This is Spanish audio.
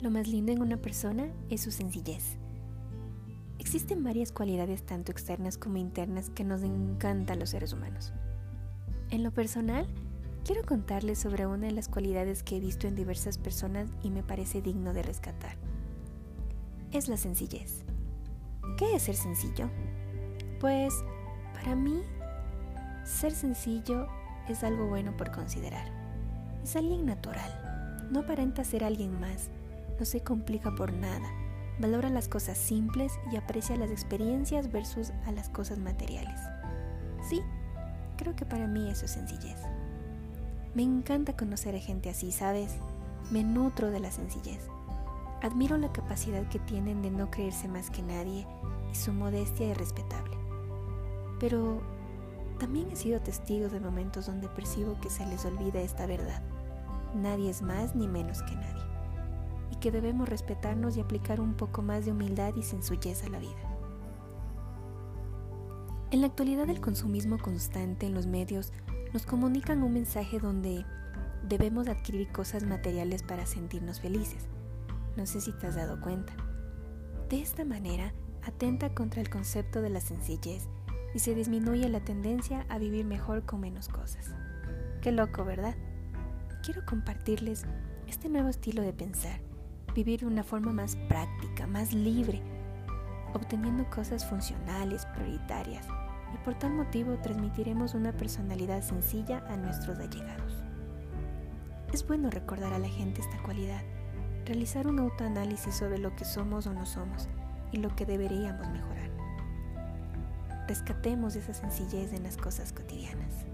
Lo más lindo en una persona es su sencillez. Existen varias cualidades tanto externas como internas que nos encantan los seres humanos. En lo personal, quiero contarles sobre una de las cualidades que he visto en diversas personas y me parece digno de rescatar. Es la sencillez. ¿Qué es ser sencillo? Pues, para mí, ser sencillo es algo bueno por considerar. Es alguien natural. No aparenta ser alguien más. No se complica por nada. Valora las cosas simples y aprecia las experiencias versus a las cosas materiales. Sí, creo que para mí eso es sencillez. Me encanta conocer a gente así, ¿sabes? Me nutro de la sencillez. Admiro la capacidad que tienen de no creerse más que nadie y su modestia es respetable. Pero también he sido testigo de momentos donde percibo que se les olvida esta verdad. Nadie es más ni menos que nadie. Y que debemos respetarnos y aplicar un poco más de humildad y sencillez a la vida. En la actualidad el consumismo constante en los medios nos comunican un mensaje donde debemos adquirir cosas materiales para sentirnos felices. No sé si te has dado cuenta. De esta manera, atenta contra el concepto de la sencillez y se disminuye la tendencia a vivir mejor con menos cosas. Qué loco, ¿verdad? Quiero compartirles este nuevo estilo de pensar, vivir de una forma más práctica, más libre, obteniendo cosas funcionales, prioritarias, y por tal motivo transmitiremos una personalidad sencilla a nuestros allegados. Es bueno recordar a la gente esta cualidad, realizar un autoanálisis sobre lo que somos o no somos y lo que deberíamos mejorar rescatemos esa sencillez en las cosas cotidianas.